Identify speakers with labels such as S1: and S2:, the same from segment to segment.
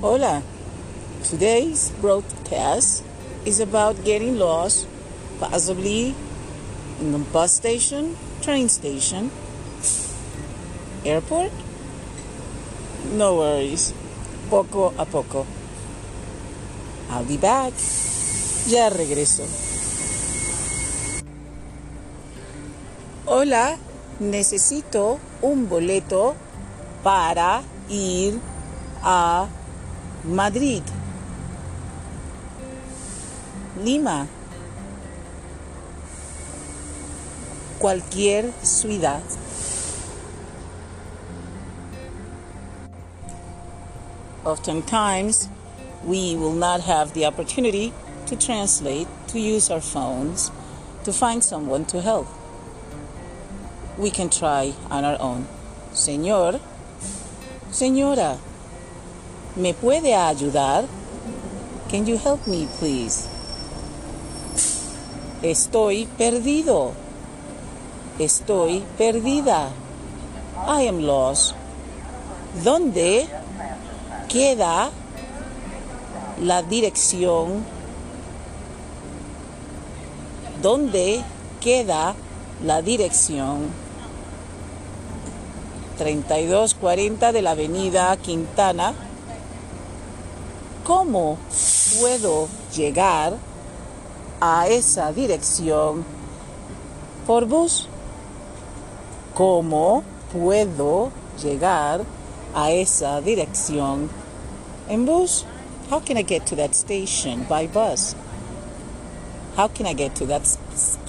S1: Hola. Today's broadcast is about getting lost, possibly in the bus station, train station, airport. No worries. Poco a poco. I'll be back. Ya regreso. Hola, necesito un boleto para ir a Madrid, Lima, cualquier ciudad. Oftentimes, we will not have the opportunity to translate, to use our phones, to find someone to help. We can try on our own. Señor, señora, ¿me puede ayudar? Can you help me, please? Estoy perdido. Estoy perdida. I am lost. ¿Dónde queda la dirección? ¿Dónde queda la dirección? 3240 de la avenida Quintana. ¿Cómo puedo llegar a esa dirección por bus? ¿Cómo puedo llegar a esa dirección en bus? How can I get to that station by bus? How can I get to that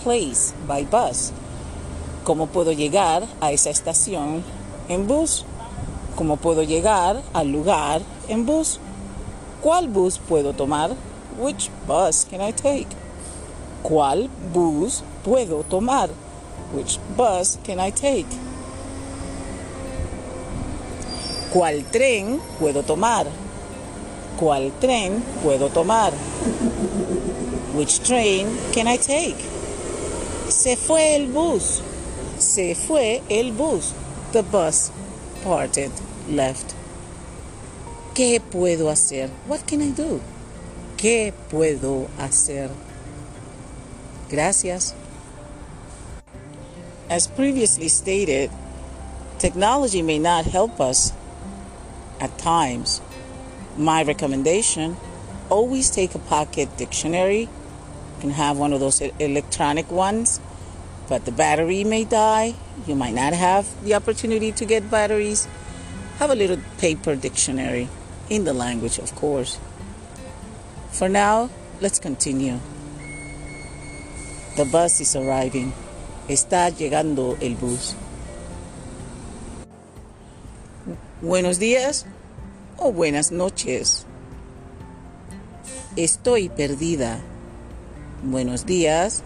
S1: place by bus? ¿Cómo puedo llegar a esa estación en bus? ¿Cómo puedo llegar al lugar en bus? ¿Cuál bus puedo tomar? Which bus can I take? ¿Cuál bus puedo tomar? Which bus can I take? ¿Cuál tren puedo tomar? ¿Cuál tren puedo tomar? Which train can I take? Se fue el bus. Se fue el bus. The bus parted, left. ¿Qué puedo hacer? What can I do? ¿Qué puedo hacer? Gracias. As previously stated, technology may not help us at times. My recommendation always take a pocket dictionary. You can have one of those electronic ones, but the battery may die. You might not have the opportunity to get batteries. Have a little paper dictionary in the language, of course. For now, let's continue. The bus is arriving. Está llegando el bus. Buenos días o buenas noches. Estoy perdida. Buenos días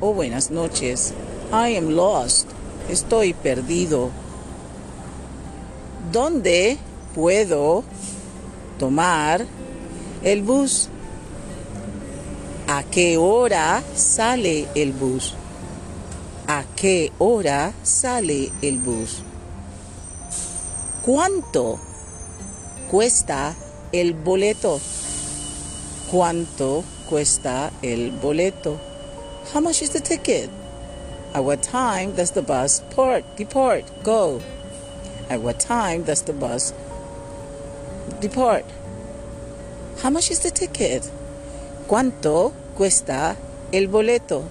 S1: o buenas noches. I am lost. Estoy perdido. ¿Dónde puedo tomar el bus? ¿A qué hora sale el bus? ¿A qué hora sale el bus? ¿Cuánto cuesta el boleto? ¿Cuánto cuesta el boleto? How much is the ticket? At what time does the bus port, depart, go? At what time does the bus depart? How much is the ticket? ¿Cuánto cuesta el boleto?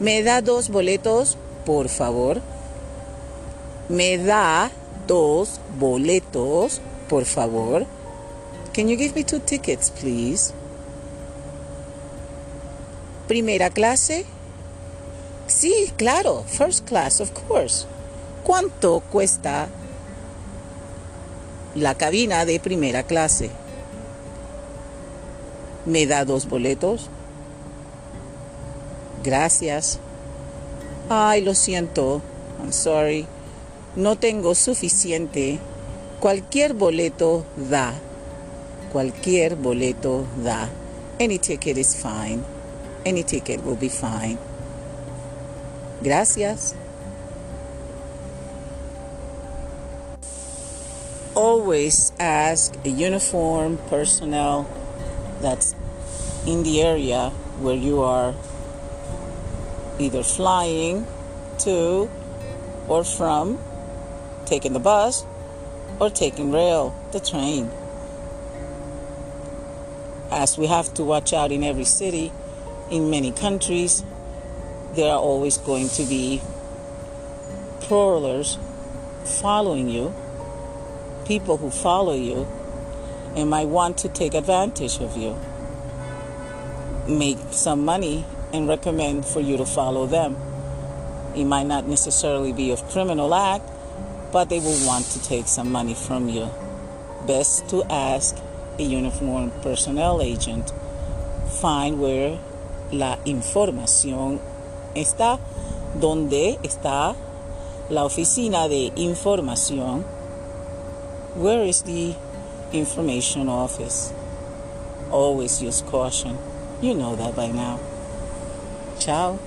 S1: ¿Me da dos boletos, por favor? ¿Me da dos boletos, por favor? Can you give me two tickets, please? ¿Primera clase? Sí, claro, first class, of course. ¿Cuánto cuesta la cabina de primera clase? ¿Me da dos boletos? Gracias. Ay, lo siento. I'm sorry. No tengo suficiente. Cualquier boleto da. Cualquier boleto da. Any ticket is fine. Any ticket will be fine. Gracias. Always ask a uniform personnel that's in the area where you are either flying to or from, taking the bus or taking rail, the train. As we have to watch out in every city, in many countries, there are always going to be prowlers following you, people who follow you and might want to take advantage of you, make some money, and recommend for you to follow them. It might not necessarily be a criminal act, but they will want to take some money from you. Best to ask a uniformed personnel agent. Find where la información está, donde está la oficina de información. Where is the information office? Always use caution. You know that by now. Ciao.